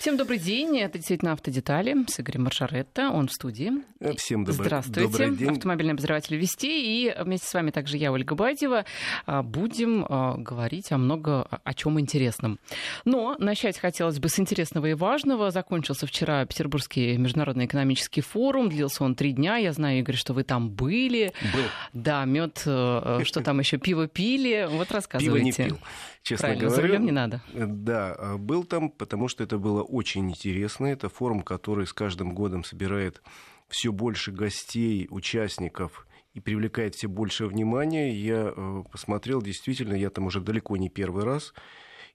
Всем добрый день. Это действительно «Автодетали» с Игорем Маршаретто. Он в студии. Э, всем добрый, Здравствуйте. добрый день. Автомобильный обозреватель Вести. И вместе с вами также я, Ольга Бадьева. А, будем а, говорить о много о чем интересном. Но начать хотелось бы с интересного и важного. Закончился вчера Петербургский международный экономический форум. Длился он три дня. Я знаю, Игорь, что вы там были. Был. Да, мед, э, э, что там еще, пиво пили. Вот рассказывайте. Пиво не пил, честно Правильно, говоря. не надо. Да, а был там, потому что это было очень интересно. Это форум, который с каждым годом собирает все больше гостей, участников и привлекает все больше внимания. Я э, посмотрел, действительно, я там уже далеко не первый раз.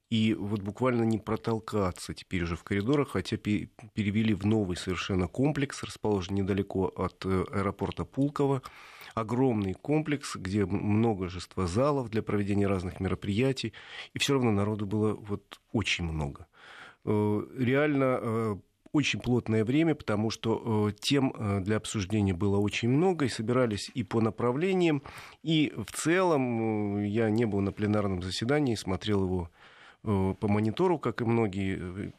И вот буквально не протолкаться теперь уже в коридорах, хотя пе- перевели в новый совершенно комплекс, расположенный недалеко от э, аэропорта Пулково. Огромный комплекс, где множество залов для проведения разных мероприятий. И все равно народу было вот очень много. Э, Реально э, очень плотное время, потому что э, тем для обсуждения было очень много, и собирались и по направлениям, и в целом я не был на пленарном заседании, смотрел его по монитору, как и многие.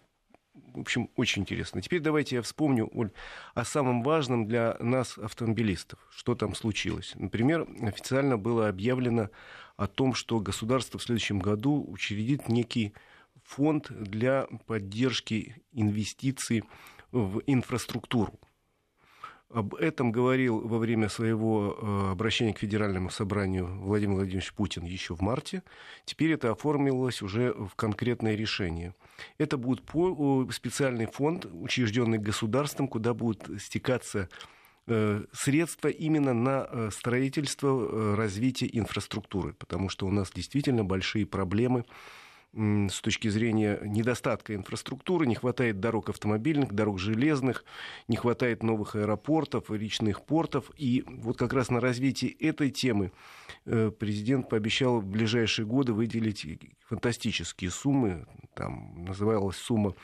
В общем, очень интересно. Теперь давайте я вспомню, Оль, о самом важном для нас, автомобилистов. Что там случилось? Например, официально было объявлено о том, что государство в следующем году учредит некий фонд для поддержки инвестиций в инфраструктуру. Об этом говорил во время своего э, обращения к Федеральному собранию Владимир Владимирович Путин еще в марте. Теперь это оформилось уже в конкретное решение. Это будет специальный фонд, учрежденный государством, куда будут стекаться э, средства именно на э, строительство, развитие инфраструктуры, потому что у нас действительно большие проблемы с точки зрения недостатка инфраструктуры, не хватает дорог автомобильных, дорог железных, не хватает новых аэропортов, речных портов. И вот как раз на развитие этой темы э, президент пообещал в ближайшие годы выделить фантастические суммы. Там называлась сумма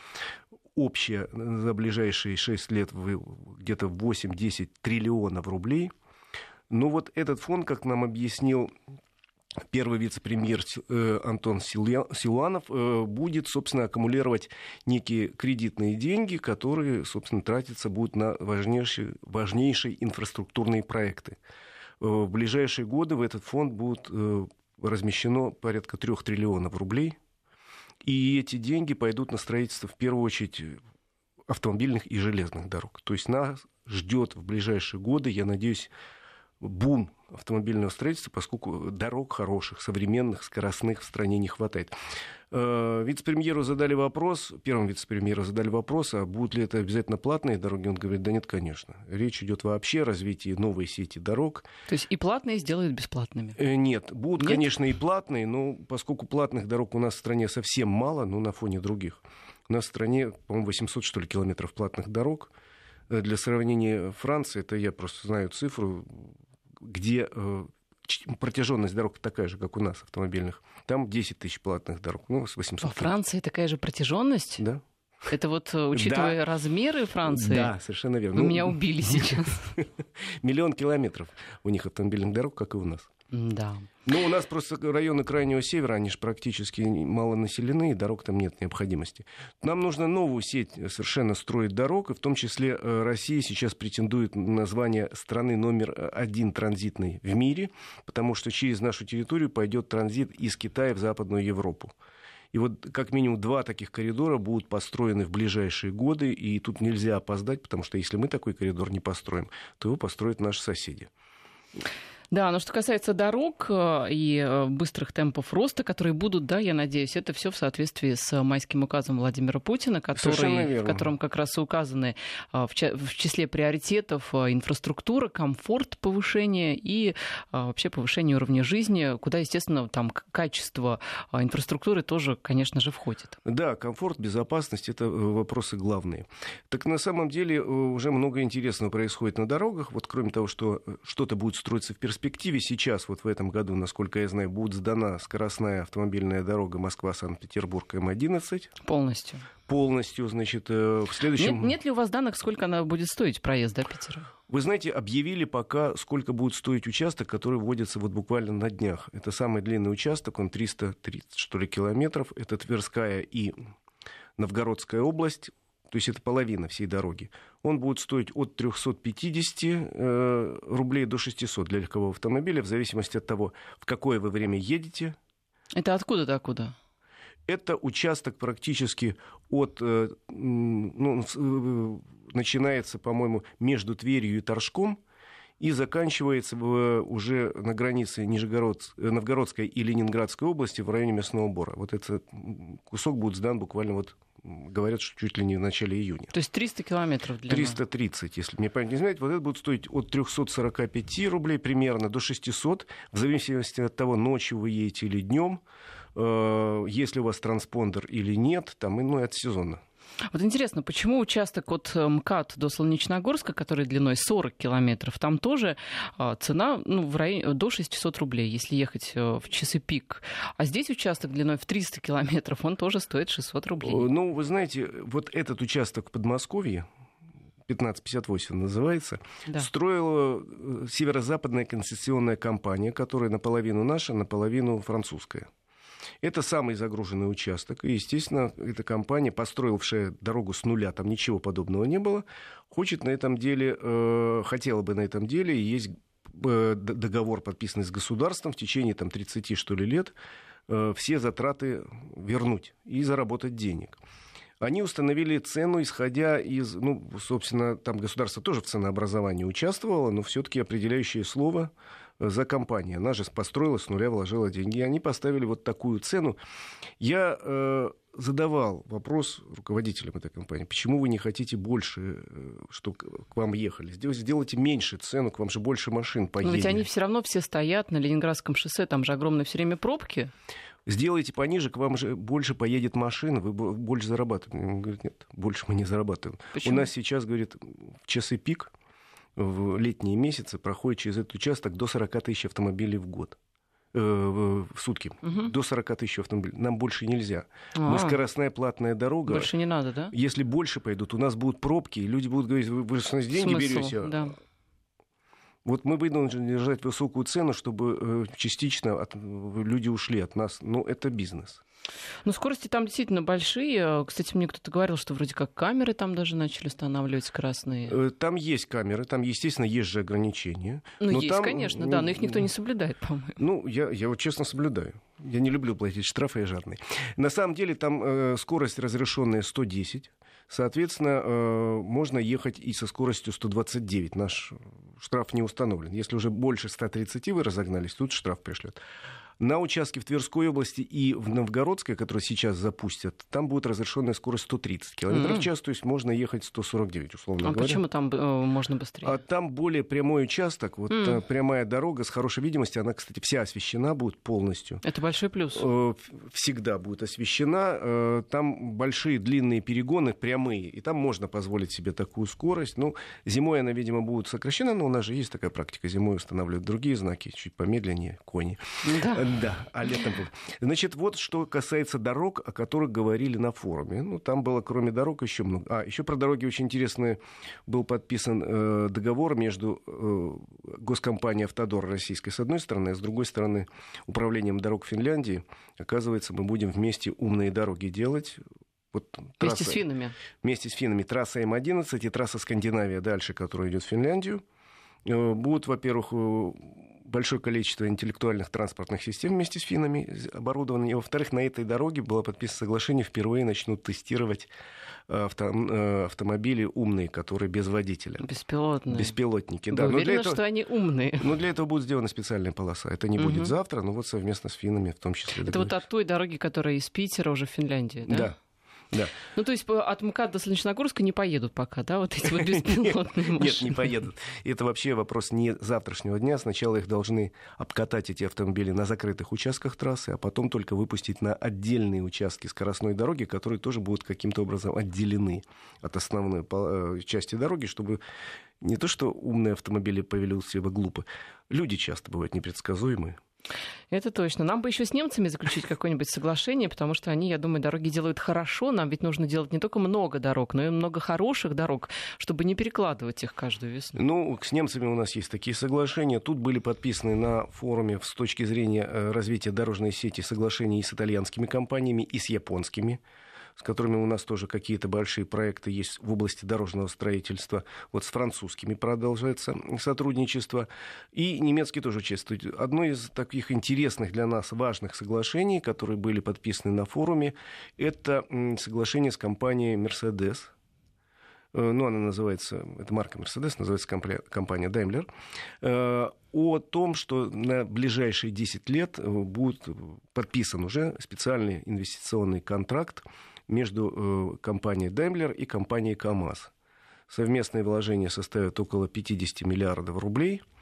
общая за ближайшие 6 лет где-то 8-10 триллионов рублей. Но вот этот фонд, как нам объяснил первый вице-премьер э, Антон Силуанов э, будет, собственно, аккумулировать некие кредитные деньги, которые, собственно, тратиться будут на важнейшие, важнейшие инфраструктурные проекты. Э, В ближайшие годы в этот фонд будет размещено порядка трех триллионов рублей, и эти деньги пойдут на строительство, в первую очередь, автомобильных и железных дорог. То есть нас ждет в ближайшие годы, я надеюсь, бум автомобильного строительства, поскольку дорог хороших, современных, скоростных в стране не хватает. Э, Вице-премьеру задали вопрос, первому вице-премьеру задали вопрос, а будут ли это обязательно платные дороги? Он говорит, да нет, конечно. Речь идет вообще о развитии новой сети дорог. То есть и платные сделают бесплатными. Э, Нет, будут, Нет? конечно, и платные, но поскольку платных дорог у нас в стране совсем мало, ну, на фоне других. У нас в стране, по-моему, 800, что ли, километров платных дорог. Э, Для сравнения Франции, это я просто знаю цифру, где э, протяженность дорог такая же, как у нас, автомобильных. Там 10 тысяч платных дорог, ну, с 800. Во Франции такая же протяженность? Да? Это вот, э, учитывая размеры Франции, Да, совершенно верно. вы Ну, меня убили сейчас. Миллион километров у них автомобильных дорог, как и у нас. Да. Ну, у нас просто районы Крайнего Севера, они же практически мало населены, и дорог там нет необходимости. Нам нужно новую сеть совершенно строить дорог, и в том числе э, Россия сейчас претендует на название страны номер один транзитной в мире, потому что через нашу территорию пойдет транзит из Китая в Западную Европу. И вот как минимум два таких коридора будут построены в ближайшие годы, и тут нельзя опоздать, потому что если мы такой коридор не построим, то его построят наши соседи. Да, но что касается дорог э, и э, быстрых темпов роста, которые будут, да, я надеюсь, это все в соответствии с майским указом Владимира Путина, который, в котором как раз и указаны э, в числе приоритетов э, инфраструктура, комфорт повышения и э, вообще повышение уровня жизни, куда, естественно, там качество э, инфраструктуры тоже, конечно же, входит. Да, комфорт, безопасность это э, вопросы главные. Так на самом деле э, уже много интересного происходит на дорогах. Вот кроме того, что э, что-то будет строиться в перспективе, сейчас, вот в этом году, насколько я знаю, будет сдана скоростная автомобильная дорога Москва-Санкт-Петербург М11 Полностью. полностью, значит, э, в следующем... Нет, нет ли у вас данных, сколько она будет стоить, проезд до Питера? Вы знаете, объявили пока, сколько будет стоить участок, который вводится вот буквально на днях. Это самый длинный участок, он 330, что ли, километров. Это Тверская и Новгородская область, то есть это половина всей дороги, он будет стоить от 350 э, рублей до 600 для легкового автомобиля, в зависимости от того, в какое вы время едете. Это откуда до куда? Это участок практически от, э, ну, э, начинается, по-моему, между Тверью и Торжком, и заканчивается уже на границе Нижегород, Новгородской и Ленинградской области в районе Мясного Бора. Вот этот кусок будет сдан буквально вот говорят, что чуть ли не в начале июня. То есть 300 километров длина? 330, если мне память не знает. Вот это будет стоить от 345 рублей примерно до 600, в зависимости от того, ночью вы едете или днем, э, если у вас транспондер или нет, там, ну, от сезона. Вот интересно, почему участок от э, МКАД до Солнечногорска, который длиной 40 километров, там тоже а, цена ну, в районе, до 600 рублей, если ехать э, в часы пик. А здесь участок длиной в 300 километров, он тоже стоит 600 рублей. Ну, вы знаете, вот этот участок в Подмосковье, 1558 называется, да. строила э, северо-западная концессионная компания, которая наполовину наша, наполовину французская. Это самый загруженный участок. И, естественно, эта компания, построившая дорогу с нуля, там ничего подобного не было, хочет на этом деле, э, хотела бы на этом деле, есть э, договор, подписанный с государством в течение там, 30 что ли, лет, э, все затраты вернуть и заработать денег они установили цену, исходя из, ну, собственно, там государство тоже в ценообразовании участвовало, но все-таки определяющее слово за компания. Она же построила с нуля, вложила деньги. И они поставили вот такую цену. Я э, задавал вопрос руководителям этой компании, почему вы не хотите больше, э, чтобы к вам ехали? Сделайте меньше цену, к вам же больше машин поедет. Но ведь они все равно все стоят на Ленинградском шоссе, там же огромные все время пробки. Сделайте пониже, к вам же больше поедет машин, вы больше зарабатываете. Он говорит, нет, больше мы не зарабатываем. Почему? У нас сейчас, говорит, часы пик в летние месяцы проходит через этот участок до 40 тысяч автомобилей в год э, в сутки. Угу. До 40 тысяч автомобилей. Нам больше нельзя. А-а-а. Мы скоростная платная дорога. Больше не надо, да? Если больше пойдут, у нас будут пробки, и люди будут говорить, вы, вы же деньги берете. Да. Вот мы вынуждены держать высокую цену, чтобы э, частично от, люди ушли от нас. Но это бизнес. Ну, скорости там действительно большие. Кстати, мне кто-то говорил, что вроде как камеры там даже начали устанавливать красные. Э, там есть камеры, там, естественно, есть же ограничения. Ну, есть, там, конечно, да, но их никто не соблюдает, по-моему. Ну, я, я вот честно соблюдаю. Я не люблю платить штрафы и жарные. На самом деле там э, скорость разрешенная 110. Соответственно, э, можно ехать и со скоростью 129. Наш штраф не установлен. Если уже больше 130 вы разогнались, тут штраф пришлет. На участке в Тверской области и в Новгородской, которые сейчас запустят, там будет разрешенная скорость 130 км в час, то есть можно ехать 149, условно а говоря. А почему там э, можно быстрее? А там более прямой участок, вот mm. прямая дорога с хорошей видимостью, она, кстати, вся освещена будет полностью. Это большой плюс. Э, всегда будет освещена. Там большие длинные перегоны, прямые, и там можно позволить себе такую скорость. Ну, зимой она, видимо, будет сокращена, но у нас же есть такая практика. Зимой устанавливают другие знаки, чуть помедленнее, кони. Да. Да, а летом был. Значит, вот что касается дорог, о которых говорили на форуме. Ну, там было, кроме дорог, еще много. А, еще про дороги очень интересный был подписан э, договор между э, госкомпанией «Автодор» российской с одной стороны, а с другой стороны управлением дорог Финляндии. Оказывается, мы будем вместе умные дороги делать. Вот трасса, вместе с финнами? Вместе с финнами. Трасса М11 и трасса Скандинавия дальше, которая идет в Финляндию. Э, будут, во-первых, э, большое количество интеллектуальных транспортных систем вместе с финами оборудованы. И, во-вторых, на этой дороге было подписано соглашение, впервые начнут тестировать э, авто, э, автомобили умные, которые без водителя. Беспилотные. Беспилотники, да. Вы уверены, этого, что они умные? Ну, для этого будет сделана специальная полоса. Это не угу. будет завтра, но вот совместно с финами в том числе. Это вот от той дороги, которая из Питера уже в Финляндии, да? Да. Да. Ну, то есть от МКАД до Солнечногорска не поедут пока, да, вот эти вот беспилотные машины? Нет, не поедут. Это вообще вопрос не завтрашнего дня. Сначала их должны обкатать, эти автомобили, на закрытых участках трассы, а потом только выпустить на отдельные участки скоростной дороги, которые тоже будут каким-то образом отделены от основной э, части дороги, чтобы не то, что умные автомобили повели себя глупо, люди часто бывают непредсказуемые. Это точно. Нам бы еще с немцами заключить какое-нибудь соглашение, потому что они, я думаю, дороги делают хорошо. Нам ведь нужно делать не только много дорог, но и много хороших дорог, чтобы не перекладывать их каждую весну. Ну, с немцами у нас есть такие соглашения. Тут были подписаны на форуме с точки зрения э, развития дорожной сети соглашения и с итальянскими компаниями, и с японскими. С которыми у нас тоже какие-то большие проекты есть в области дорожного строительства. Вот с французскими продолжается сотрудничество. И немецкий тоже участвует. Одно из таких интересных для нас важных соглашений, которые были подписаны на форуме, это соглашение с компанией Mercedes – Э, ну, она называется, это марка Mercedes, называется компания Daimler, э, о том, что на ближайшие 10 лет э, будет подписан уже специальный инвестиционный контракт между компанией Daimler и компанией КАМАЗ. Совместные вложения составят около 50 миллиардов рублей –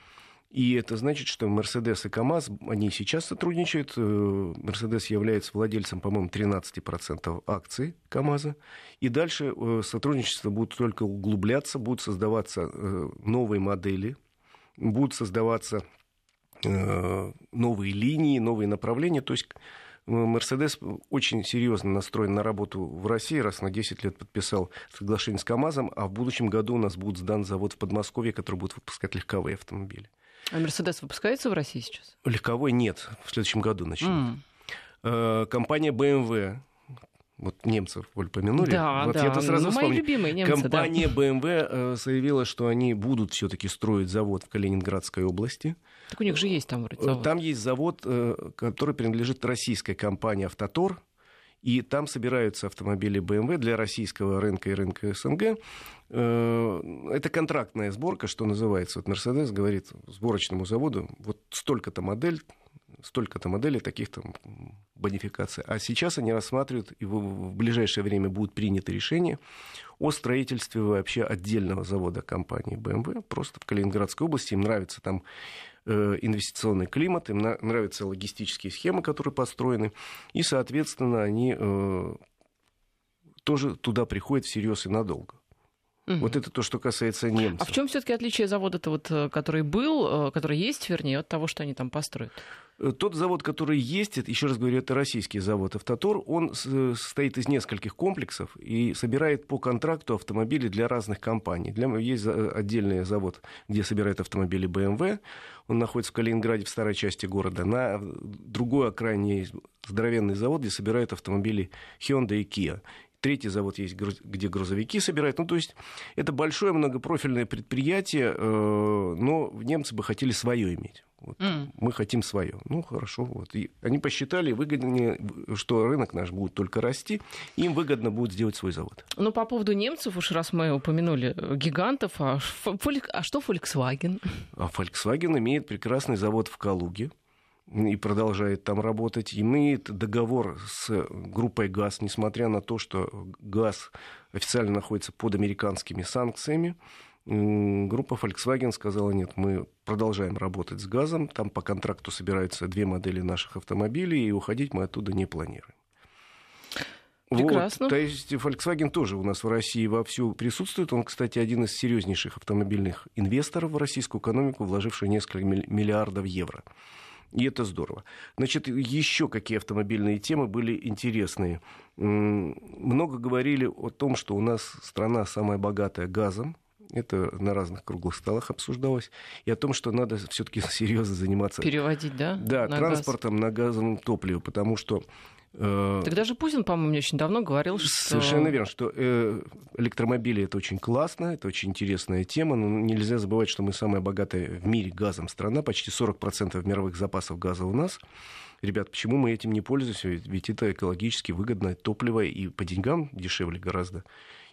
и это значит, что Мерседес и КАМАЗ, они сейчас сотрудничают. Э, Мерседес является владельцем, по-моему, 13% акций КАМАЗа. И дальше э, сотрудничество будет только углубляться, будут создаваться э, новые модели, будут создаваться новые линии, новые направления. То есть Мерседес очень серьезно настроен на работу в России, раз на 10 лет подписал соглашение с КАМАЗом, а в будущем году у нас будет сдан завод в Подмосковье, который будет выпускать легковые автомобили. А Мерседес выпускается в России сейчас? Легковой нет, в следующем году начнем. Mm. Компания BMW, вот немцев вы упомянули. Да, вот да. я-то сразу ну, мои любимые немцы, Компания да. BMW э, заявила, что они будут все-таки строить завод в Калининградской области. Так у них же есть там вроде завод. Там есть завод, который принадлежит российской компании «Автотор», и там собираются автомобили BMW для российского рынка и рынка СНГ. Э, это контрактная сборка, что называется. Вот Mercedes говорит сборочному заводу, вот столько-то модель, столько-то моделей, таких-то бонификаций. А сейчас они рассматривают, и в ближайшее время будут приняты решения о строительстве вообще отдельного завода компании BMW, просто в Калининградской области. Им нравится там Э, инвестиционный климат, им нравятся логистические схемы, которые построены, и, соответственно, они э, тоже туда приходят всерьез и надолго. Угу. Вот это то, что касается немцев. А в чем все-таки отличие завода-то, вот, э, который был, который есть, вернее, от того, что они там построят? Э, тот завод, который есть, еще раз говорю, это российский завод «Автотор», он состоит из нескольких комплексов и собирает по контракту автомобили для разных компаний. Для, есть отдельный завод, где собирают автомобили BMW, он находится в Калининграде, в старой части города. На другой окраине есть здоровенный завод, где собирают автомобили Hyundai и Kia. Третий завод есть, где грузовики собирают. Ну, то есть это большое многопрофильное предприятие, э, но немцы бы хотели свое иметь. Вот. Mm. Мы хотим свое. Ну, хорошо. Вот. И они посчитали, выгоднее, что рынок наш будет только расти, им выгодно будет сделать свой завод. Ну, по поводу немцев, уж раз мы упомянули гигантов, а, а что Volkswagen? А Volkswagen имеет прекрасный завод в Калуге и продолжает там работать, имеет договор с группой ГАЗ, несмотря на то, что ГАЗ официально находится под американскими санкциями группа Volkswagen сказала, нет, мы продолжаем работать с газом, там по контракту собираются две модели наших автомобилей, и уходить мы оттуда не планируем. Прекрасно. Вот, то есть Volkswagen тоже у нас в России вовсю присутствует. Он, кстати, один из серьезнейших автомобильных инвесторов в российскую экономику, вложивший несколько миллиардов евро. И это здорово. Значит, еще какие автомобильные темы были интересные. Много говорили о том, что у нас страна самая богатая газом это на разных круглых столах обсуждалось. И о том, что надо все-таки серьезно заниматься... Переводить, да? Да, на транспортом газ. на газовом топливе, потому что э, так даже Путин, по-моему, очень давно говорил, что... Совершенно верно, что э, электромобили это очень классно, это очень интересная тема, но нельзя забывать, что мы самая богатая в мире газом страна, почти 40% мировых запасов газа у нас. Ребят, почему мы этим не пользуемся? Ведь это экологически выгодное топливо и по деньгам дешевле гораздо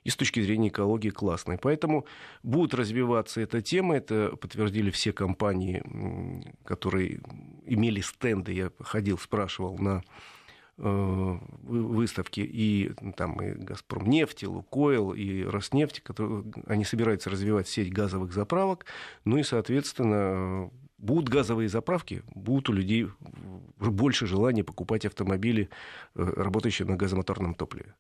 и с точки зрения экологии классной. Поэтому будет развиваться эта тема, это подтвердили все компании, которые имели стенды, я ходил, спрашивал на э, выставки. И там и Газпром нефть, и Лукойл, и Роснефть, которые, они собираются развивать сеть газовых заправок, ну и, соответственно, будут газовые заправки, будут у людей больше желания покупать автомобили, э, работающие на газомоторном топливе.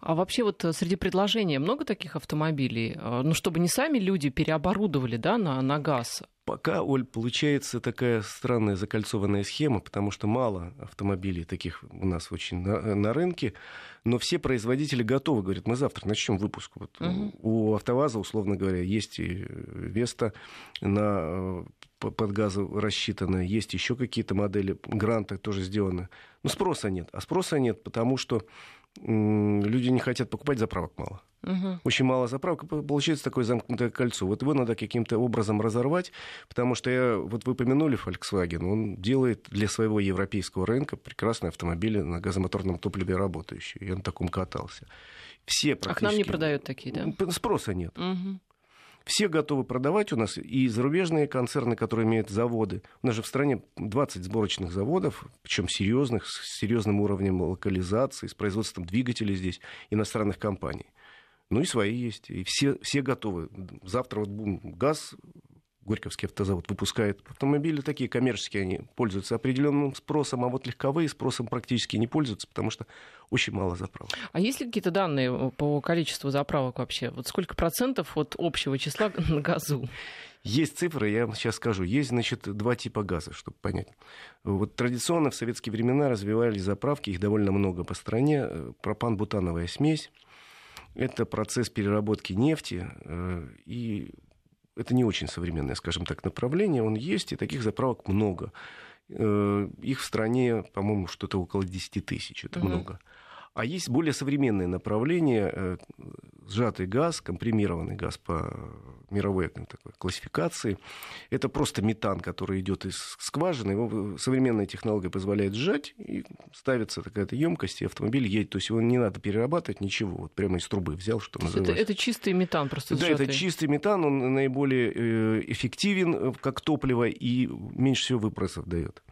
А вообще вот э, среди предложений много таких автомобилей? Э, ну, чтобы не сами люди переоборудовали да, на, на газ, Пока, Оль, получается такая странная закольцованная схема, потому что мало автомобилей таких у нас очень на, на рынке, но все производители готовы, говорят, мы завтра начнем выпуск. Вот угу. У АвтоВАЗа, условно говоря, есть и Веста на под газы рассчитаны, есть еще какие-то модели, гранты тоже сделаны. Но спроса нет. А спроса нет, потому что люди не хотят покупать, заправок мало. Угу. Очень мало заправок, получается такое замкнутое кольцо. Вот его надо каким-то образом разорвать, потому что я, вот вы помянули Volkswagen, он делает для своего европейского рынка прекрасные автомобили на газомоторном топливе работающие. Я на таком катался. Все А к нам не продают такие, да? Спроса нет. Угу. Все готовы продавать у нас, и зарубежные концерны, которые имеют заводы. У нас же в стране 20 сборочных заводов, причем серьезных, с серьезным уровнем локализации, с производством двигателей здесь, иностранных компаний. Ну и свои есть. И все, все готовы. Завтра вот газ Горьковский автозавод выпускает автомобили такие коммерческие, они пользуются определенным спросом, а вот легковые спросом практически не пользуются, потому что очень мало заправок. А есть ли какие-то данные по количеству заправок вообще? Вот сколько процентов от общего числа на газу? Есть цифры, я вам сейчас скажу. Есть, значит, два типа газа, чтобы понять. Вот традиционно в советские времена развивались заправки, их довольно много по стране. Пропан-бутановая смесь, это процесс переработки нефти, э, и это не очень современное, скажем так, направление. Он есть, и таких заправок много. Э, их в стране, по-моему, что-то около 10 тысяч. Это угу. много. А есть более современные направления, э, сжатый газ, компримированный газ по мировой такой классификации. Это просто метан, который идет из скважины. Его современная технология позволяет сжать, и ставится такая-то емкость, и автомобиль едет. То есть его не надо перерабатывать, ничего. Вот прямо из трубы взял, что называется. Это, это чистый метан просто сжатый. Да, это чистый метан, он наиболее э, эффективен как топливо и меньше всего выбросов дает.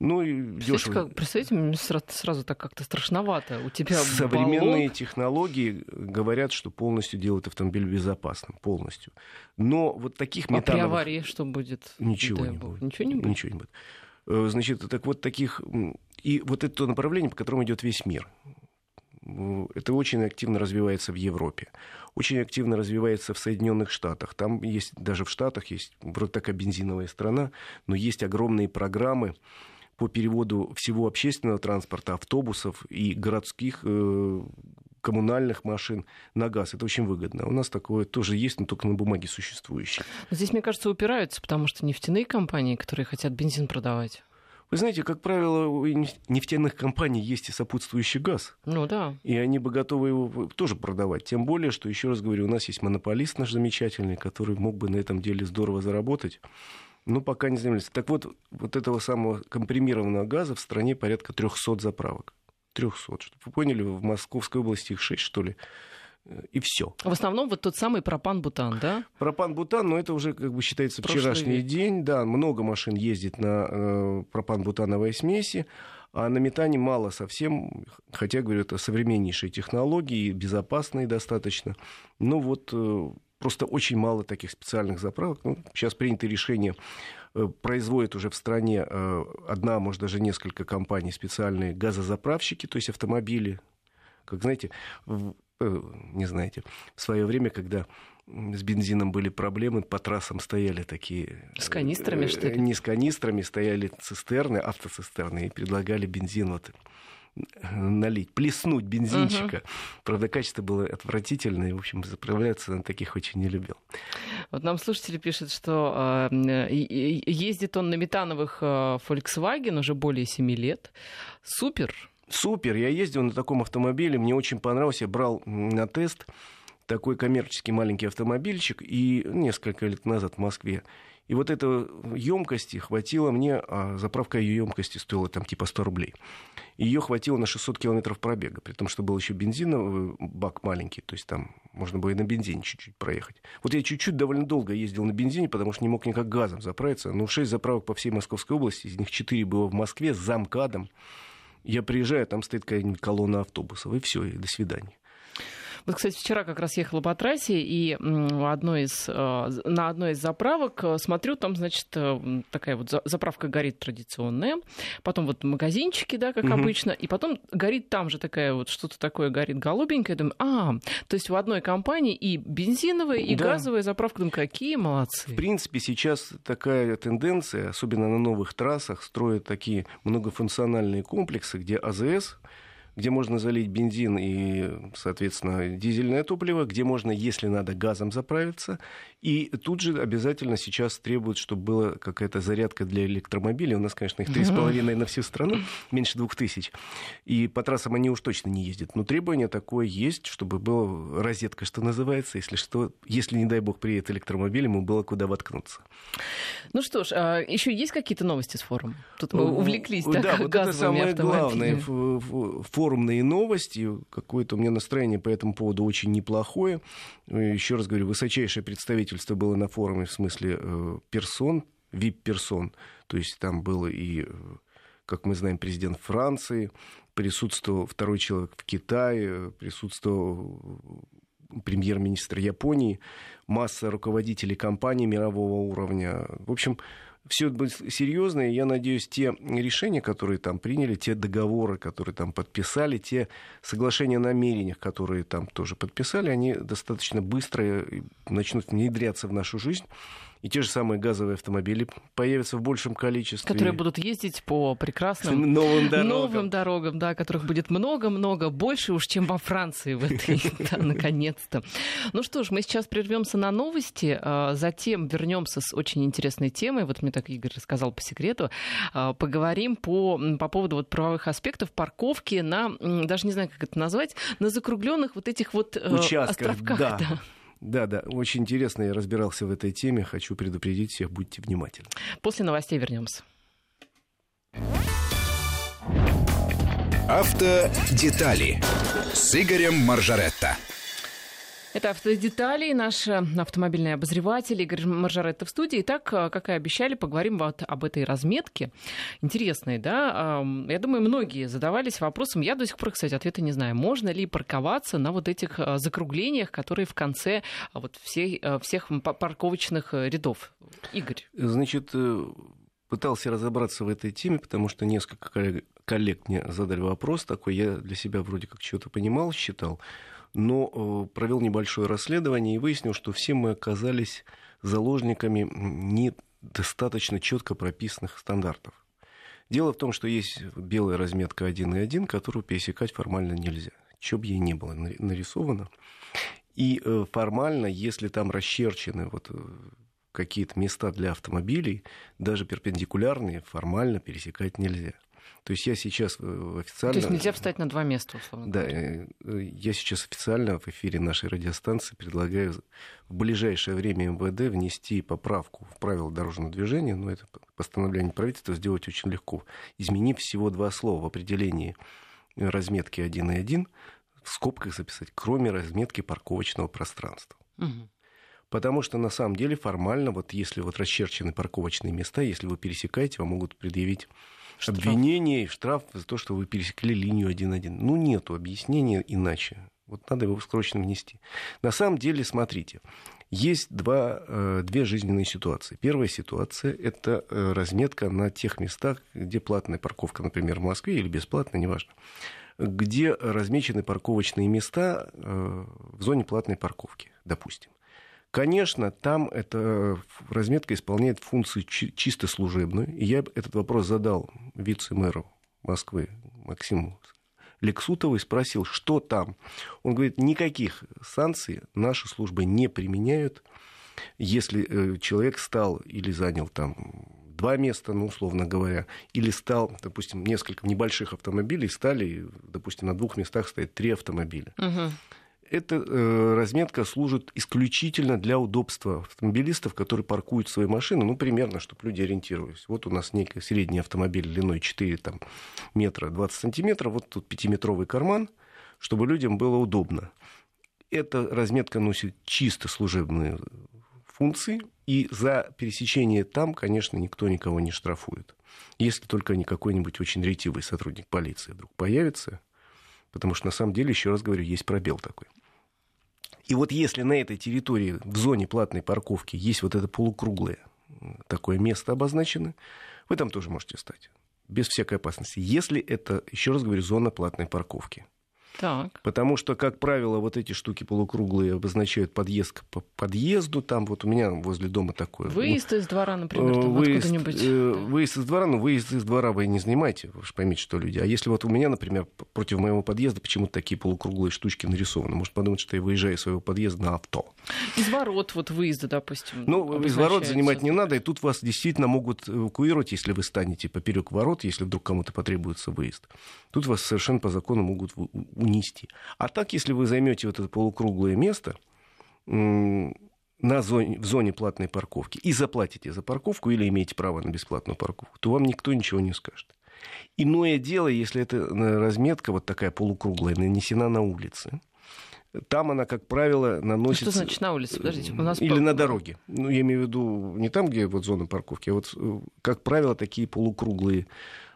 Ну и дешево. Как, представьте, мне сразу, сразу так как-то страшновато. У тебя Современные баллон... технологии говорят, что полностью делают автомобиль безопасным. Полностью. Но вот таких метановых... А при аварии что будет? Ничего не будет. Ничего не будет? Ничего не будет. Э, значит, так вот таких... И вот это то направление, по которому идет весь мир. Это очень активно развивается в Европе, очень активно развивается в Соединенных Штатах. Там есть, даже в Штатах есть вроде такая бензиновая страна, но есть огромные программы по переводу всего общественного транспорта, автобусов и городских э, коммунальных машин на газ. Это очень выгодно. У нас такое тоже есть, но только на бумаге существующее. Здесь, мне кажется, упираются, потому что нефтяные компании, которые хотят бензин продавать. Вы знаете, как правило, у нефтяных компаний есть и сопутствующий газ. Ну да. И они бы готовы его тоже продавать. Тем более, что, еще раз говорю, у нас есть монополист наш замечательный, который мог бы на этом деле здорово заработать. Ну, пока не занимались. Так вот, вот этого самого компримированного газа в стране порядка 300 заправок. 300. Чтобы вы поняли, в Московской области их 6, что ли. И все. В основном вот тот самый пропан-бутан, да? Пропан-бутан, но это уже, как бы считается, Прошлый вчерашний век. день. Да, много машин ездит на э, пропан-бутановой смеси. А на метане мало совсем, хотя, говорю, это современнейшие технологии, безопасные достаточно. Но вот э, просто очень мало таких специальных заправок. Ну, сейчас принято решение, э, производят уже в стране э, одна, может, даже несколько компаний специальные газозаправщики, то есть автомобили. Как знаете, в, э, не знаете, в свое время, когда с бензином были проблемы, по трассам стояли такие... С канистрами, что ли? Не с канистрами, стояли цистерны, автоцистерны, и предлагали бензин вот налить, плеснуть бензинчика. Угу. Правда, качество было отвратительное, и, в общем, заправляться на таких очень не любил. Вот нам слушатели пишут, что э, ездит он на метановых э, Volkswagen уже более 7 лет. Супер. Супер. Я ездил на таком автомобиле, мне очень понравился. Я брал на тест такой коммерческий маленький автомобильчик, и несколько лет назад в Москве и вот этой емкости хватило мне, а заправка ее емкости стоила там типа 100 рублей. Ее хватило на 600 километров пробега, при том, что был еще бензиновый бак маленький, то есть там можно было и на бензине чуть-чуть проехать. Вот я чуть-чуть довольно долго ездил на бензине, потому что не мог никак газом заправиться. Ну, 6 заправок по всей Московской области, из них 4 было в Москве с замкадом. Я приезжаю, там стоит какая-нибудь колонна автобусов, и все, и до свидания. Вот, кстати, вчера как раз ехала по трассе, и одной из, э, на одной из заправок э, смотрю, там, значит, э, такая вот заправка горит традиционная, потом вот магазинчики, да, как угу. обычно, и потом горит там же такая вот что-то такое горит голубенькое. Думаю, а, то есть в одной компании и бензиновая, и да. газовая заправка. Думаю, какие молодцы. В принципе, сейчас такая тенденция, особенно на новых трассах, строят такие многофункциональные комплексы, где АЗС где можно залить бензин и, соответственно, дизельное топливо, где можно, если надо, газом заправиться. И тут же обязательно сейчас требуют, чтобы была какая-то зарядка для электромобилей. У нас, конечно, их 3,5 на всю страну, меньше двух тысяч. И по трассам они уж точно не ездят. Но требование такое есть, чтобы была розетка, что называется, если что, если, не дай бог, приедет электромобиль, ему было куда воткнуться. Ну что ж, а еще есть какие-то новости с форумом? Тут мы увлеклись, да, да вот это самое главное. Форумные новости. Какое-то у меня настроение по этому поводу очень неплохое. Еще раз говорю, высочайшее представительство было на форуме в смысле э, персон, вип-персон. То есть там было и, э, как мы знаем, президент Франции, присутствовал второй человек в Китае, присутствовал премьер-министр Японии, масса руководителей компаний мирового уровня. В общем, все это будет серьезно, и я надеюсь, те решения, которые там приняли, те договоры, которые там подписали, те соглашения о намерениях, которые там тоже подписали, они достаточно быстро начнут внедряться в нашу жизнь. И те же самые газовые автомобили появятся в большем количестве. Которые будут ездить по прекрасным новым дорогам, новым дорогам да, которых будет много-много, больше уж, чем во Франции в этой, да, наконец-то. Ну что ж, мы сейчас прервемся на новости, а, затем вернемся с очень интересной темой. Вот мне так Игорь рассказал по секрету. А, поговорим по, по поводу вот правовых аспектов парковки на, даже не знаю, как это назвать, на закругленных вот этих вот э, Участках, островках. Да. Да. Да, да, очень интересно, я разбирался в этой теме, хочу предупредить всех, будьте внимательны. После новостей вернемся. Автодетали с Игорем Маржаретто. Это «Автодетали», наш э, автомобильный обозреватель Игорь Маржаретто в студии. Итак, э, как и обещали, поговорим вот об этой разметке. Интересной, да? Я думаю, многие задавались вопросом, я до сих пор, кстати, ответа не знаю, можно ли парковаться на вот этих э, закруглениях, которые в конце вот всей, всех парковочных рядов. Игорь. Значит, пытался разобраться в этой теме, потому что несколько коллег мне задали вопрос такой, я для себя вроде как чего-то понимал, считал, но э, провел небольшое расследование и выяснил, что все мы оказались заложниками недостаточно четко прописанных стандартов. Дело в том, что есть белая разметка 1.1, которую пересекать формально нельзя, что бы ей не было нарисовано. И э, формально, если там расчерчены вот э, какие-то места для автомобилей, даже перпендикулярные, формально пересекать нельзя. То есть я сейчас официально... То есть нельзя встать на два места, условно Да, э, я сейчас официально в эфире нашей радиостанции предлагаю в ближайшее время МВД внести поправку в правила дорожного движения, но это постановление правительства сделать очень легко, изменив всего два слова в определении разметки 1.1, в скобках записать, кроме разметки парковочного пространства. Угу. Потому что на самом деле формально, вот если вот расчерчены парковочные места, если вы пересекаете, вам могут предъявить штраф. обвинение и штраф за то, что вы пересекли линию 1.1. Ну, нету объяснения иначе. Вот надо его срочно внести. На самом деле, смотрите, есть два, э, две жизненные ситуации. Первая ситуация – это э, разметка на тех местах, где платная парковка, например, в Москве или бесплатная, неважно, где размечены парковочные места э, в зоне платной парковки, допустим. Конечно, там эта разметка исполняет функцию чисто служебную. И я этот вопрос задал вице-мэру Москвы Максиму Лексутову и спросил, что там. Он говорит, никаких санкций наши службы не применяют, если э, человек стал или занял там два места, ну, условно говоря, или стал, допустим, несколько небольших автомобилей стали, допустим, на двух местах стоят три автомобиля. Угу эта э, разметка служит исключительно для удобства автомобилистов, которые паркуют свои машины, ну, примерно, чтобы люди ориентировались. Вот у нас некий средний автомобиль длиной 4 там, метра 20 сантиметров, вот тут пятиметровый карман, чтобы людям было удобно. Эта разметка носит чисто служебные функции, и за пересечение там, конечно, никто никого не штрафует. Если только не какой-нибудь очень ретивый сотрудник полиции вдруг появится, потому что на самом деле, еще раз говорю, есть пробел такой. И вот если на этой территории, в зоне платной парковки, есть вот это полукруглое такое место обозначено, вы там тоже можете стать. Без всякой опасности. Если это, еще раз говорю, зона платной парковки. Так. Потому что, как правило, вот эти штуки полукруглые обозначают подъезд по подъезду. Там вот у меня возле дома такое. Выезд из двора, например, там выезд, откуда-нибудь. э, Да. выезд из двора, ну, выезд из двора вы не занимаете, вы же поймите, что люди. А если вот у меня, например, против моего подъезда почему-то такие полукруглые штучки нарисованы, может подумать, что я выезжаю из своего подъезда на авто. Из ворот вот выезда, допустим. Ну, из ворот занимать не надо, и тут вас действительно могут эвакуировать, если вы станете поперек ворот, если вдруг кому-то потребуется выезд. Тут вас совершенно по закону могут унести. А так, если вы займете вот это полукруглое место на зоне, в зоне платной парковки и заплатите за парковку или имеете право на бесплатную парковку, то вам никто ничего не скажет. Иное дело, если эта э, разметка вот такая полукруглая нанесена на улице. Там она, как правило, наносится... Что значит на улице? Подождите, у нас Или на дороге. Ну, я имею в виду не там, где вот зона парковки, а вот, э, как правило, такие полукруглые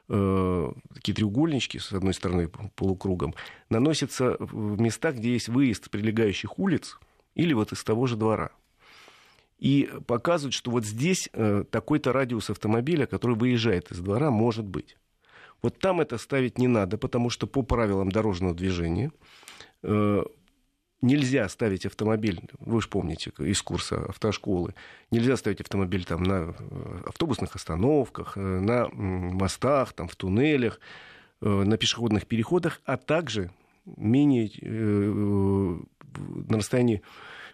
э, такие треугольнички, с одной стороны полукругом, наносятся в местах, где есть выезд прилегающих улиц или вот из того же двора. И показывают, что вот здесь э, такой-то радиус автомобиля, который выезжает из двора, может быть. Вот там это ставить не надо, потому что по правилам дорожного движения э, нельзя ставить автомобиль, вы же помните из курса автошколы, нельзя ставить автомобиль там на э, автобусных остановках, э, на мостах, там, в туннелях, э, на пешеходных переходах, а также менее, на расстоянии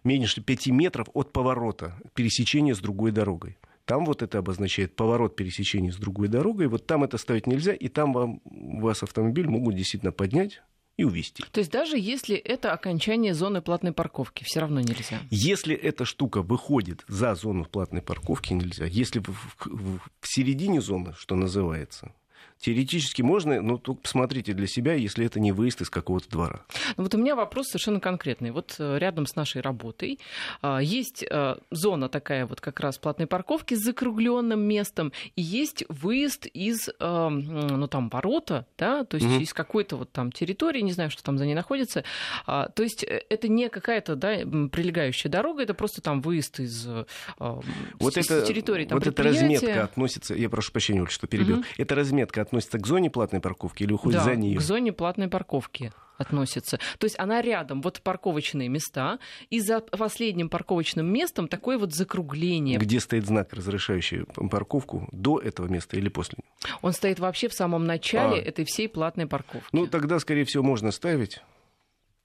меньше 5 метров от поворота пересечения с другой дорогой. Там вот это обозначает поворот пересечения с другой дорогой. Вот там это ставить нельзя, и там вам, вас автомобиль могут действительно поднять и увезти. То есть даже если это окончание зоны платной парковки, все равно нельзя. Если эта штука выходит за зону платной парковки, нельзя. Если в, в- в- середине зоны, что называется, теоретически можно, но только посмотрите для себя, если это не выезд из какого-то двора. Ну, Вот у меня вопрос совершенно конкретный. Вот э, рядом с нашей работой а, есть э, зона такая вот как раз платной парковки с закругленным местом, и есть выезд из, э, ну там ворота, да, то есть Мгм. из какой-то вот там территории, не знаю, что там за ней находится. А, То есть э, это не какая-то, да, прилегающая дорога, это просто там выезд из э, Вот с- это, территории там вот эта разметка относится, я прошу прощения, Оль, что перебил, Мгм. эта разметка относится к зоне платной парковки или уходит да, за нее? к зоне платной парковки относится. То есть она рядом, вот парковочные места, и за последним парковочным местом такое вот закругление. Где стоит знак, разрешающий парковку, до этого места или после? Он стоит вообще в самом начале А. этой всей платной парковки. Ну, тогда, скорее всего, можно ставить.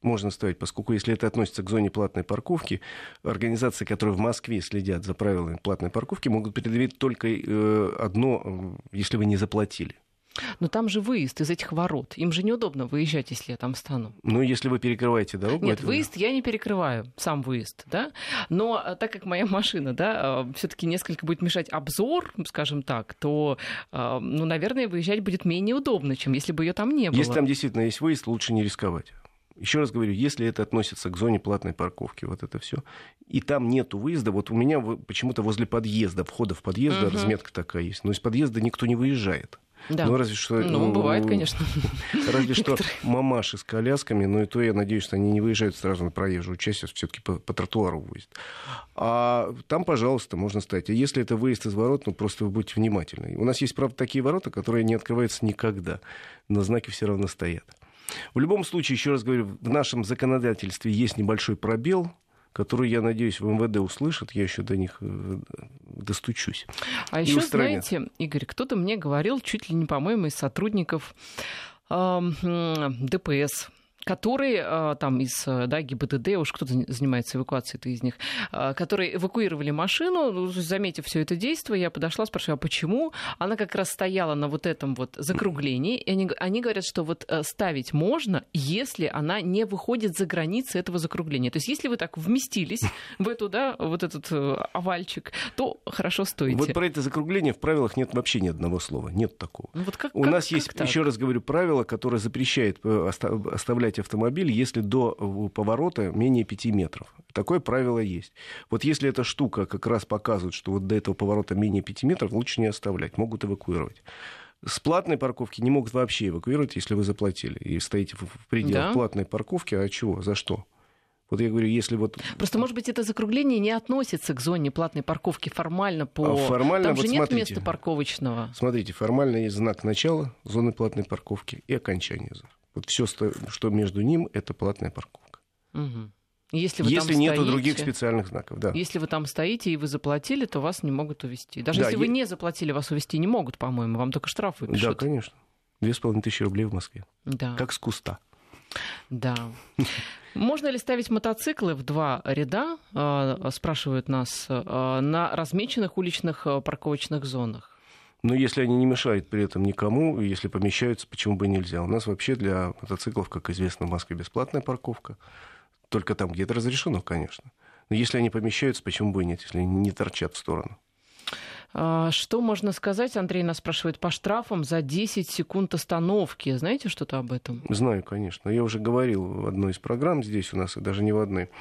Можно ставить, поскольку если это относится к зоне платной парковки, организации, которые в Москве следят за правилами платной парковки, могут предъявить только э, одно, если вы не заплатили. Но там же выезд из этих ворот. Им же неудобно выезжать, если я там стану. Но если вы перекрываете дорогу... Нет, это- выезд я не перекрываю, сам выезд, да. Но а, так как моя машина, да, все-таки несколько будет мешать обзор, скажем так, то, а, ну, наверное, выезжать будет менее удобно, чем если бы ее там не было. Если там действительно есть выезд, лучше не рисковать. Еще раз говорю, если это относится к зоне платной парковки, вот это все, и там нету выезда, вот у меня почему-то возле подъезда, входа в подъезд, Мгм. разметка такая есть, но из подъезда никто не выезжает. Да. Ну, разве что... Ну, э, бывает, конечно. Разве что мамаши с колясками, но и то я надеюсь, что они не выезжают сразу на проезжую часть, а все-таки по, по тротуару выезд. А там, пожалуйста, можно стать. А если это выезд из ворот, ну просто вы будьте внимательны. У нас есть, правда, такие ворота, которые не открываются никогда, но знаки все равно стоят. В любом случае, еще раз говорю, в нашем законодательстве есть небольшой пробел, который, я надеюсь, в МВД услышат, я еще до них э, достучусь. А еще, устранят. знаете, Игорь, кто-то мне говорил, чуть ли не, по-моему, из сотрудников м, ДПС, которые э, там из э, да, ГИБДД, уж кто-то занимается эвакуацией-то из них, э, которые эвакуировали машину, ну, заметив все это действие, я подошла, спрашиваю, а почему? Она как раз стояла на вот этом вот закруглении, и они, они говорят, что вот э, ставить можно, если она не выходит за границы этого закругления. То есть если вы так вместились в эту, да, вот этот э, овальчик, то хорошо стоите. Вот про это закругление в правилах нет вообще ни одного слова. Нет такого. Ну вот как, У как- нас как есть, так? еще раз говорю, правило, которое запрещает э, оставлять автомобиль, если до поворота менее 5 метров. Такое правило есть. Вот если эта штука как раз показывает, что вот до этого поворота менее 5 метров, лучше не оставлять, могут эвакуировать. С платной парковки не могут вообще эвакуировать, если вы заплатили и стоите в в пределах Да? платной парковки. А чего? За что? Вот я говорю, если вот Просто, может быть, это закругление не относится к зоне платной парковки формально по... А формально, Там же вот нет смотрите. места парковочного. Смотрите, формально есть знак начала зоны платной парковки и окончания зоны. Вот все, что между ним, это платная парковка. Угу. Если, вы если нету стоите, других специальных знаков, да. Если вы там стоите и вы заплатили, то вас не могут увезти. Даже Да, если вы е- не заплатили, вас увезти не могут, по-моему. Вам только штраф Да, выпишут. конечно. Две с половиной тысячи рублей в Москве. Да. Как с куста. Да. Можно ли ставить мотоциклы в два ряда, э, спрашивают нас, э, на размеченных уличных э, парковочных зонах? Но если они не мешают при этом никому, если помещаются, почему бы нельзя? У нас вообще для мотоциклов, как известно, в Москве бесплатная парковка. Только там, где это разрешено, конечно. Но если они помещаются, почему бы и нет, если они не торчат в сторону? А, Что можно сказать, Андрей нас спрашивает, по штрафам за 10 секунд остановки? Знаете что-то об этом? Знаю, конечно. Я уже говорил в одной из программ здесь у нас, и даже не в одной.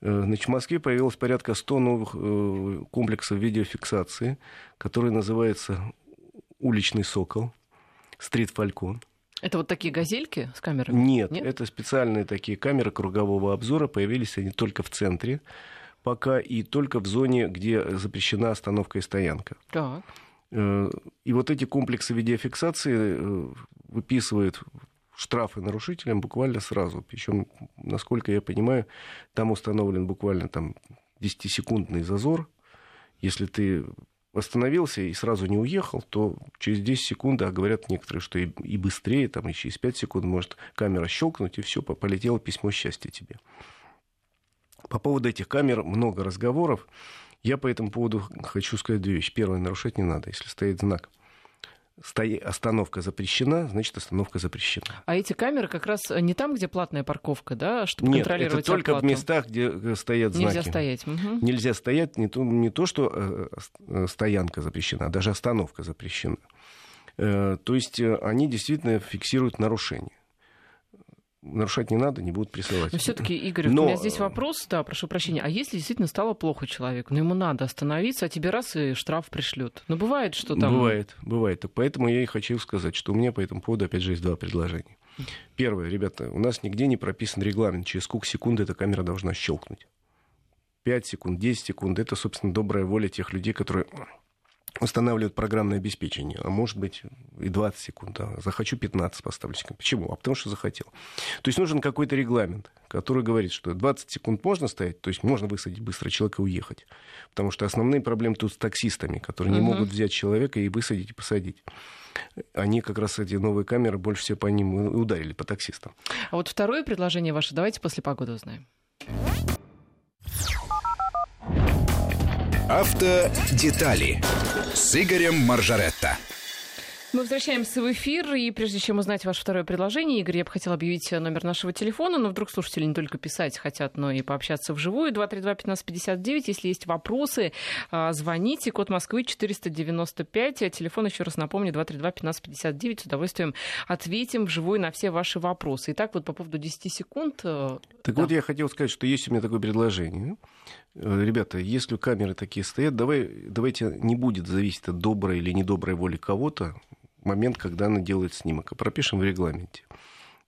Э, Значит, в Москве появилось порядка 100 новых э, комплексов видеофиксации, которые называются «Уличный сокол», «Стрит Фалькон». Это вот такие газельки с камерами? Нет, Нет? это специальные такие камеры кругового обзора. Появились они только в центре пока и только в зоне, где запрещена остановка и стоянка. Так. Э, И вот эти комплексы видеофиксации э, выписывают штрафы нарушителям буквально сразу. Причем, насколько я понимаю, там установлен буквально там 10-секундный зазор. Если ты остановился и сразу не уехал, то через 10 секунд, а говорят некоторые, что и, и быстрее, там и через 5 секунд может камера щелкнуть, и все, полетело письмо счастья тебе. По поводу этих камер много разговоров. Я по этому поводу хочу сказать две вещи. Первое, нарушать не надо. Если стоит знак остановка запрещена, значит остановка запрещена. А эти камеры как раз не там, где платная парковка, да, чтобы Нет, это контролировать только оплату? в местах, где э, стоят знаки. Нельзя стоять. Мгм. Нельзя стоять не то, не то что э, э, стоянка запрещена, а даже остановка запрещена. То есть они действительно фиксируют нарушение. Нарушать не надо, не будут присылать. Но все-таки, Игорь, Но, у меня здесь вопрос, да, прошу прощения. А если действительно стало плохо человеку, но ему надо остановиться, а тебе раз и штраф пришлют? Ну, бывает, что там... Бывает, бывает. И Поэтому я и хочу сказать, что у меня по этому поводу, опять же, есть два предложения. Первое, ребята, у нас нигде не прописан регламент, через сколько секунд эта камера должна щелкнуть. 5 секунд, 10 секунд. Это, собственно, добрая воля тех людей, которые устанавливают программное обеспечение. А может быть и 20 секунд. А захочу 15 поставлю секунд. Почему? А потому что захотел. То есть нужен какой-то регламент, который говорит, что 20 секунд можно стоять, то есть можно высадить быстро человека и уехать. Потому что основные проблемы тут с таксистами, которые не Мгм. могут взять человека и высадить и посадить. Они как раз эти новые камеры больше всего по ним ударили, по таксистам. А вот второе предложение ваше давайте после погоды узнаем. Автодетали с Игорем Маржаретто. Мы возвращаемся в эфир, и прежде чем узнать ваше второе предложение, Игорь, я бы хотела объявить номер нашего телефона, но вдруг слушатели не только писать хотят, но и пообщаться вживую. 232-1559, если есть вопросы, а, звоните, код Москвы 495, а телефон, еще раз напомню, 232-1559, с удовольствием ответим вживую на все ваши вопросы. Итак, вот по поводу 10 секунд. э, Так да. вот, я хотел сказать, что есть у меня такое предложение. Э, Ребята, если камеры такие стоят, давай, давайте не будет зависеть от доброй или недоброй воли кого-то момент, когда она делает снимок, а пропишем в регламенте.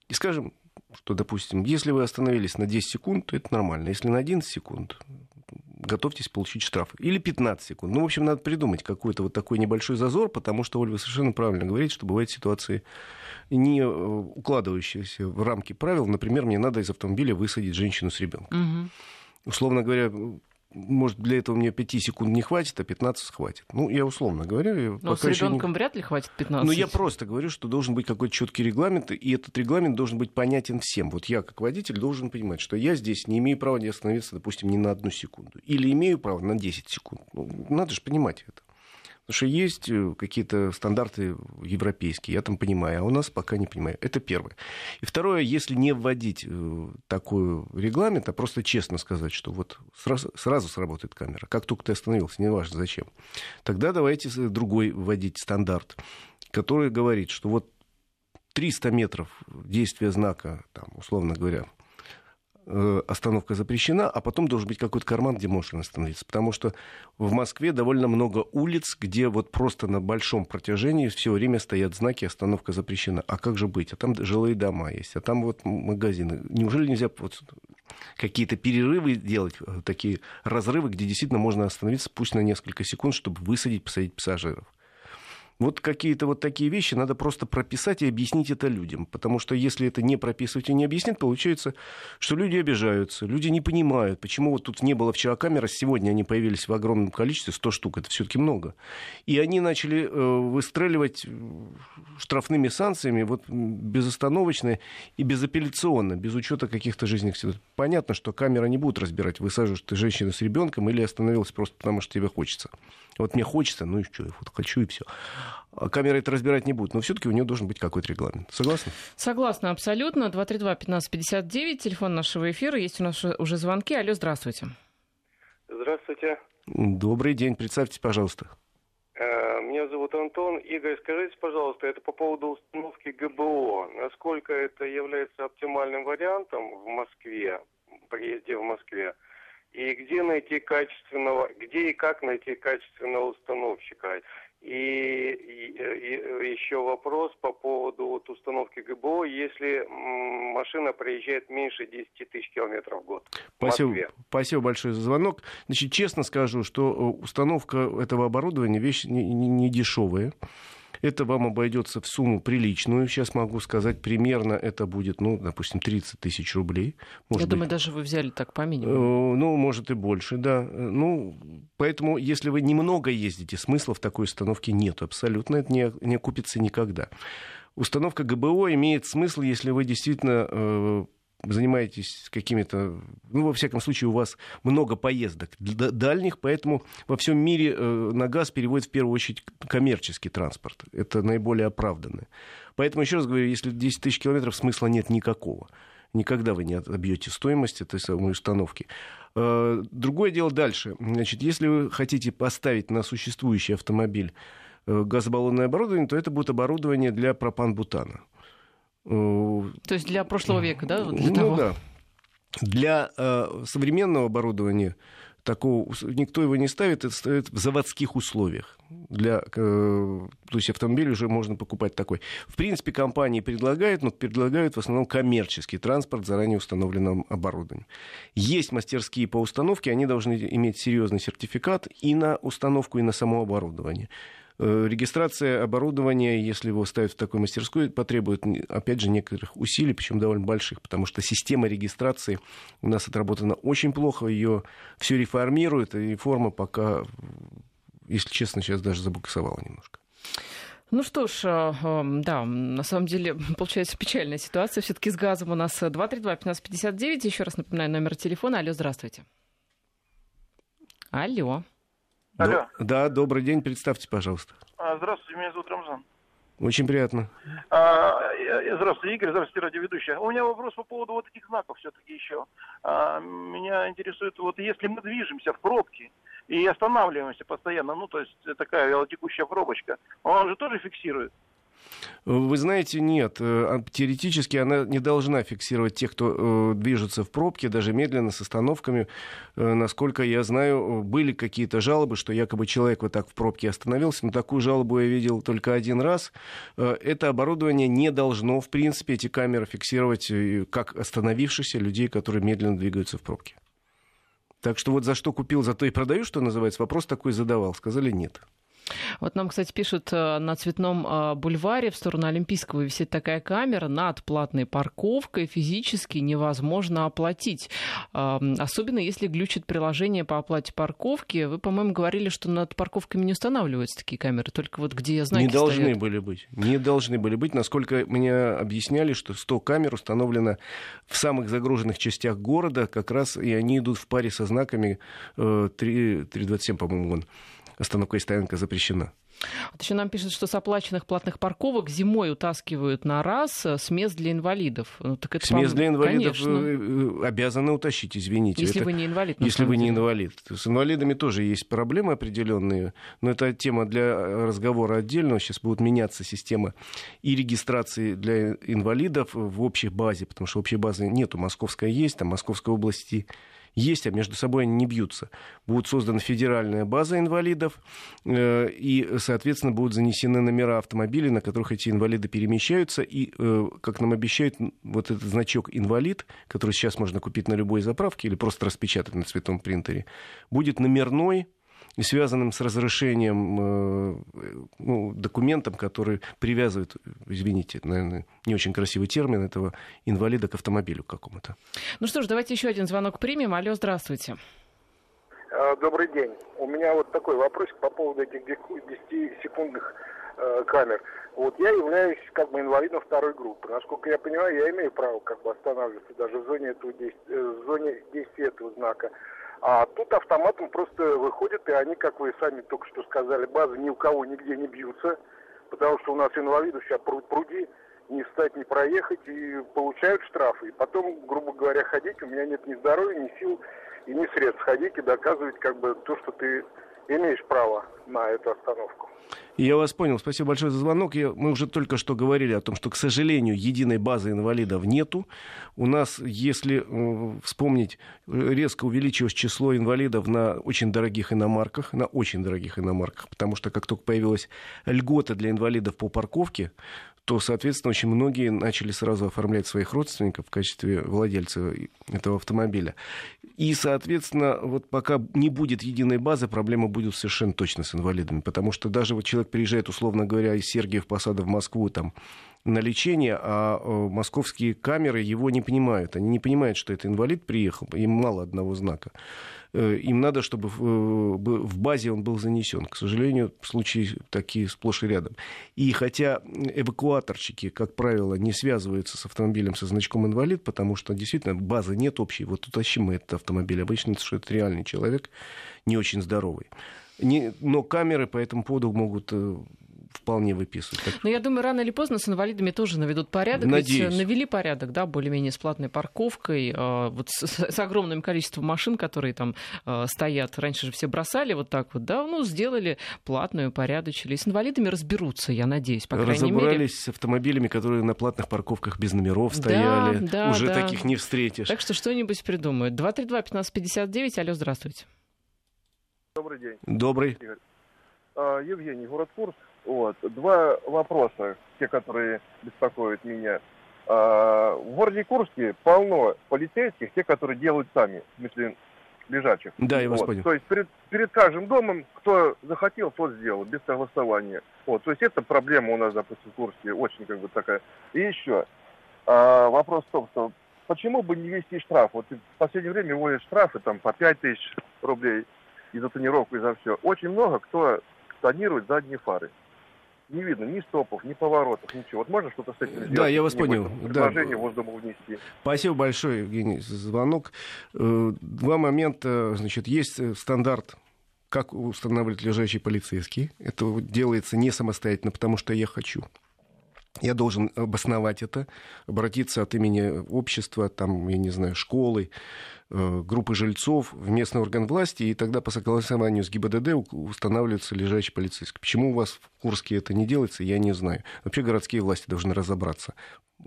И скажем, что, допустим, если вы остановились на 10 секунд, то это нормально. Если на 11 секунд, готовьтесь получить штраф. Или 15 секунд. Ну, в общем, надо придумать какой-то вот такой небольшой зазор, потому что Ольга совершенно правильно говорит, что бывают ситуации, не э, укладывающиеся в рамки правил. Например, мне надо из автомобиля высадить женщину с ребенком. Мгм. Условно говоря, может, для этого мне 5 секунд не хватит, а 15 хватит. Ну, я условно говорю. Но с еще не- ребенком вряд ли хватит 15. ну, я просто говорю, что должен быть какой-то четкий регламент, и этот регламент должен быть понятен всем. Вот я, как водитель, должен понимать, что я здесь не имею права не остановиться, допустим, ни на одну секунду. Или имею право на 10 секунд. Ну, надо же понимать это. Потому что есть э, какие-то стандарты европейские, я там понимаю, а у нас пока не понимаю. Это первое. И второе, если не вводить э, такой регламент, а просто честно сказать, что вот сразу, сразу сработает камера, как только ты остановился, неважно зачем, тогда давайте другой вводить стандарт, который говорит, что вот 300 метров действия знака, там, условно говоря, остановка запрещена, а потом должен быть какой-то карман, где можно остановиться. Потому что в Москве довольно много улиц, где вот просто на большом протяжении все время стоят знаки «остановка запрещена». А как же быть? А там жилые дома есть, а там вот магазины. Неужели нельзя вот какие-то перерывы делать, э, такие разрывы, где действительно можно остановиться, пусть на несколько секунд, чтобы высадить, посадить пассажиров? Вот какие-то вот такие вещи надо просто прописать и объяснить это людям. Потому что если это не прописывать и не объяснить, получается, что люди обижаются, люди не понимают, почему вот тут не было вчера камер, а сегодня они появились в огромном количестве, 100 штук, это все-таки много. И они начали э, выстреливать штрафными санкциями вот безостановочно и безапелляционно, без учета каких-то жизненных ситуаций. Понятно, что камера не будут разбирать, высаживаешь ты женщину с ребенком или остановилась просто потому, что тебе хочется. Вот мне хочется, ну и что, вот хочу и все. А камера это разбирать не будет, но все-таки у нее должен быть какой-то регламент. Согласны? Согласна, абсолютно. 232-1559, телефон нашего эфира. Есть у нас уже звонки. Алло, здравствуйте. Здравствуйте. Добрый день. Представьтесь, пожалуйста. Э, меня зовут Антон. Игорь, скажите, пожалуйста, это по поводу установки ГБО. Насколько это является оптимальным вариантом в Москве, приезде в Москве? И где найти качественного, где и как найти качественного установщика? И, и, и еще вопрос по поводу вот установки ГБО, если машина проезжает меньше 10 тысяч километров в год. Спасибо, спасибо большое за звонок. Значит, честно скажу, что э, установка этого оборудования вещь не, не, не дешевая. Это вам обойдется в сумму приличную. Сейчас могу сказать, примерно это будет, ну, допустим, 30 тысяч рублей. Может Я быть, думаю, даже вы взяли так по минимуму. Э, ну, может и больше, да. Ну, поэтому, если вы немного ездите, смысла в такой установке нет. Абсолютно это не, не окупится никогда. Установка ГБО имеет смысл, если вы действительно э, занимаетесь какими-то, ну, во всяком случае, у вас много поездок дальних, поэтому во всем мире э, на газ переводят в первую очередь коммерческий транспорт. Это наиболее оправданное. Поэтому, еще раз говорю, если 10 тысяч километров, смысла нет никакого. Никогда вы не отобьете стоимость этой самой установки. Э, другое дело дальше. Значит, если вы хотите поставить на существующий автомобиль э, газобаллонное оборудование, то это будет оборудование для пропан-бутана. Э, То есть для прошлого века, да? Для ну того? да. Для э, современного оборудования такого никто его не ставит, это ставит в заводских условиях. Для, э, то есть автомобиль уже можно покупать такой. В принципе, компании предлагают, но предлагают в основном коммерческий транспорт заранее установленным оборудованием. Есть мастерские по установке, они должны иметь серьезный сертификат и на установку, и на само оборудование. Э, регистрация оборудования, если его ставят в такой мастерской, потребует, опять же, некоторых усилий, причем довольно больших, потому что система регистрации у нас отработана очень плохо, ее все реформируют, и реформа пока, если честно, сейчас даже забуксовала немножко. Ну что ж, э, эм, да, на самом деле получается печальная ситуация. Все-таки с газом у нас 232-1559. Еще раз напоминаю номер телефона. Алло, здравствуйте. Алло. Алло. Да, добрый день, представьте, пожалуйста. А, здравствуйте, меня зовут Рамзан. Очень приятно. А, здравствуйте, Игорь, здравствуйте, радиоведущая. У меня вопрос по поводу вот этих знаков все-таки еще. А, меня интересует, вот если мы движемся в пробке и останавливаемся постоянно, ну, то есть такая велотекущая пробочка, он же тоже фиксирует? Вы знаете, нет. Э, а теоретически она не должна фиксировать тех, кто э, движется в пробке, даже медленно, с остановками. Э, насколько я знаю, были какие-то жалобы, что якобы человек вот так в пробке остановился. Но такую жалобу я видел только один раз. Это оборудование не должно, в принципе, эти камеры фиксировать как остановившихся людей, которые медленно двигаются в пробке. Так что вот за что купил, за то и продаю, что называется. Вопрос такой задавал. Сказали нет. Вот нам, кстати, пишут, э, на Цветном э, бульваре в сторону Олимпийского висит такая камера над платной парковкой. Физически невозможно оплатить. Особенно если глючит приложение по оплате парковки. Вы, по-моему, говорили, что над парковками не устанавливаются такие камеры, только вот где знаки Не должны стоят. были быть. Не должны были быть. Насколько мне объясняли, что 100 камер установлено в самых загруженных частях города, как раз и они идут в паре со знаками 327, э, по-моему, вон остановка и стоянка запрещена. Вот еще нам пишут, что с оплаченных платных парковок зимой утаскивают на раз э, с мест для инвалидов. Ну, так это, с мест для инвалидов конечно. Э, э, обязаны утащить, извините. Если это, вы не инвалид. Если вы не инвалид. С инвалидами тоже есть проблемы определенные, но это тема для разговора отдельного. Сейчас будут меняться система и регистрации для инвалидов в общей базе, потому что общей базы нету. Московская есть, там Московской области есть, а между собой они не бьются. Будет создана федеральная база инвалидов, э, и, соответственно, будут занесены номера автомобилей, на которых эти инвалиды перемещаются, и, э, как нам обещают, вот этот значок «инвалид», который сейчас можно купить на любой заправке или просто распечатать на цветном принтере, будет номерной, и связанным с разрешением э, ну, документом, который привязывает, извините, наверное, не очень красивый термин, этого инвалида к автомобилю какому-то. Ну что ж, давайте еще один звонок примем. Алло, здравствуйте. А, добрый день. У меня вот такой вопрос по поводу этих 10-секундных э, камер. Вот я являюсь как бы инвалидом второй группы. Насколько я понимаю, я имею право как бы останавливаться даже в зоне, этого, э, в зоне действия этого знака. А тут автоматом просто выходят, и они, как вы сами только что сказали, базы ни у кого нигде не бьются, потому что у нас инвалидов сейчас пруд пруди, не встать, не проехать, и получают штрафы. И потом, грубо говоря, ходить, у меня нет ни здоровья, ни сил, и не средств ходить и доказывать как бы то, что ты имеешь право на эту остановку. Я вас понял. Спасибо большое за звонок. Я, мы уже только что говорили о том, что, к сожалению, единой базы инвалидов нету. У нас, если э, вспомнить, резко увеличилось число инвалидов на очень дорогих иномарках, на очень дорогих иномарках, потому что как только появилась льгота для инвалидов по парковке, то, соответственно, очень многие начали сразу оформлять своих родственников в качестве владельца этого автомобиля. И, соответственно, вот пока не будет единой базы, проблема будет совершенно точно с инвалидами, потому что даже вот человек приезжает, условно говоря, из Сергиев Посада в Москву, там, на лечение, а э, московские камеры его не понимают. Они не понимают, что это инвалид приехал, им мало одного знака. Э, им надо, чтобы э, в базе он был занесен. К сожалению, случаи такие сплошь и рядом. И хотя эвакуаторщики, как правило, не связываются с автомобилем со значком инвалид, потому что действительно базы нет общей. Вот утащим мы этот автомобиль. Обычно что это реальный человек, не очень здоровый. Не, но камеры по этому поводу могут вполне выписывают. Так... Но я думаю, рано или поздно с инвалидами тоже наведут порядок. Надеюсь. Ведь навели порядок, да, более-менее с платной парковкой, э, вот с, с огромным количеством машин, которые там э, стоят. Раньше же все бросали вот так вот, да, ну, сделали платную, порядочили. И с инвалидами разберутся, я надеюсь, по крайней мере. Разобрались с автомобилями, которые на платных парковках без номеров стояли. Да, да, Уже да. таких не встретишь. Так что что-нибудь придумают. 232-1559, алло, здравствуйте. Добрый день. Добрый. А, Евгений, город Курск. Вот. Два вопроса, те, которые беспокоят меня. А, в городе Курске полно полицейских, те, которые делают сами, в смысле лежачих. Да, я вас вот. понял. То есть перед, перед каждым домом, кто захотел, тот сделал, без согласования. Вот. То есть это проблема у нас, допустим, в Курске очень как бы такая. И еще а, вопрос в том, что почему бы не вести штраф? Вот в последнее время вводят штрафы там по 5 тысяч рублей и за тонировку, и за все. Очень много кто тонирует задние фары не видно ни стопов, ни поворотов, ничего. Вот можно что-то с этим сделать? Да, я вас понял. Предложение да. Госдуму внести. Спасибо большое, Евгений, за звонок. Э, два момента. Значит, есть э, стандарт как устанавливать лежачий полицейский. Это делается не самостоятельно, потому что я хочу. Я должен обосновать это, обратиться от имени общества, там, я не знаю, школы, группы жильцов в местный орган власти, и тогда по согласованию с ГИБДД устанавливается лежачий полицейский. Почему у вас в Курске это не делается, я не знаю. Вообще городские власти должны разобраться,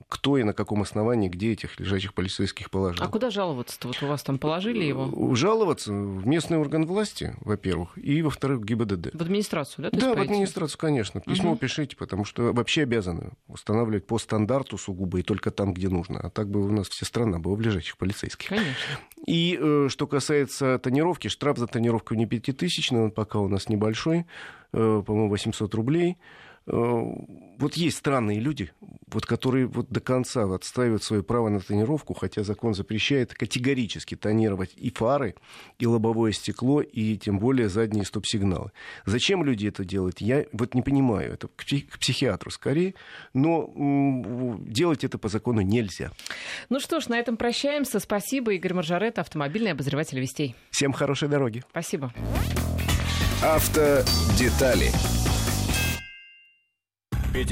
кто и на каком основании, где этих лежачих полицейских положил. А куда жаловаться-то? Вот у вас там положили его? Э, жаловаться в местный орган власти, во-первых, и, во-вторых, в ГИБДД. В администрацию, да? Да, в администрацию, конечно. Письмо угу. пишите, потому что вообще обязаны устанавливать по стандарту сугубо и только там, где нужно. А так бы у нас вся страна была в лежачих полицейских. Конечно. И э, что касается тонировки, штраф за тонировку не пятитысячный, он пока у нас небольшой, э, по-моему, 800 рублей. Э, вот есть странные люди, вот, которые вот до конца отстаивают свое право на тонировку, хотя закон запрещает категорически тонировать и фары, и лобовое стекло, и тем более задние стоп-сигналы. Зачем люди это делают, я вот не понимаю. Это к, психиатру скорее, но делать это по закону нельзя. Ну что ж, на этом прощаемся. Спасибо, Игорь Маржарет, автомобильный обозреватель «Вестей». Всем хорошей дороги. Спасибо. Автодетали. Петербург.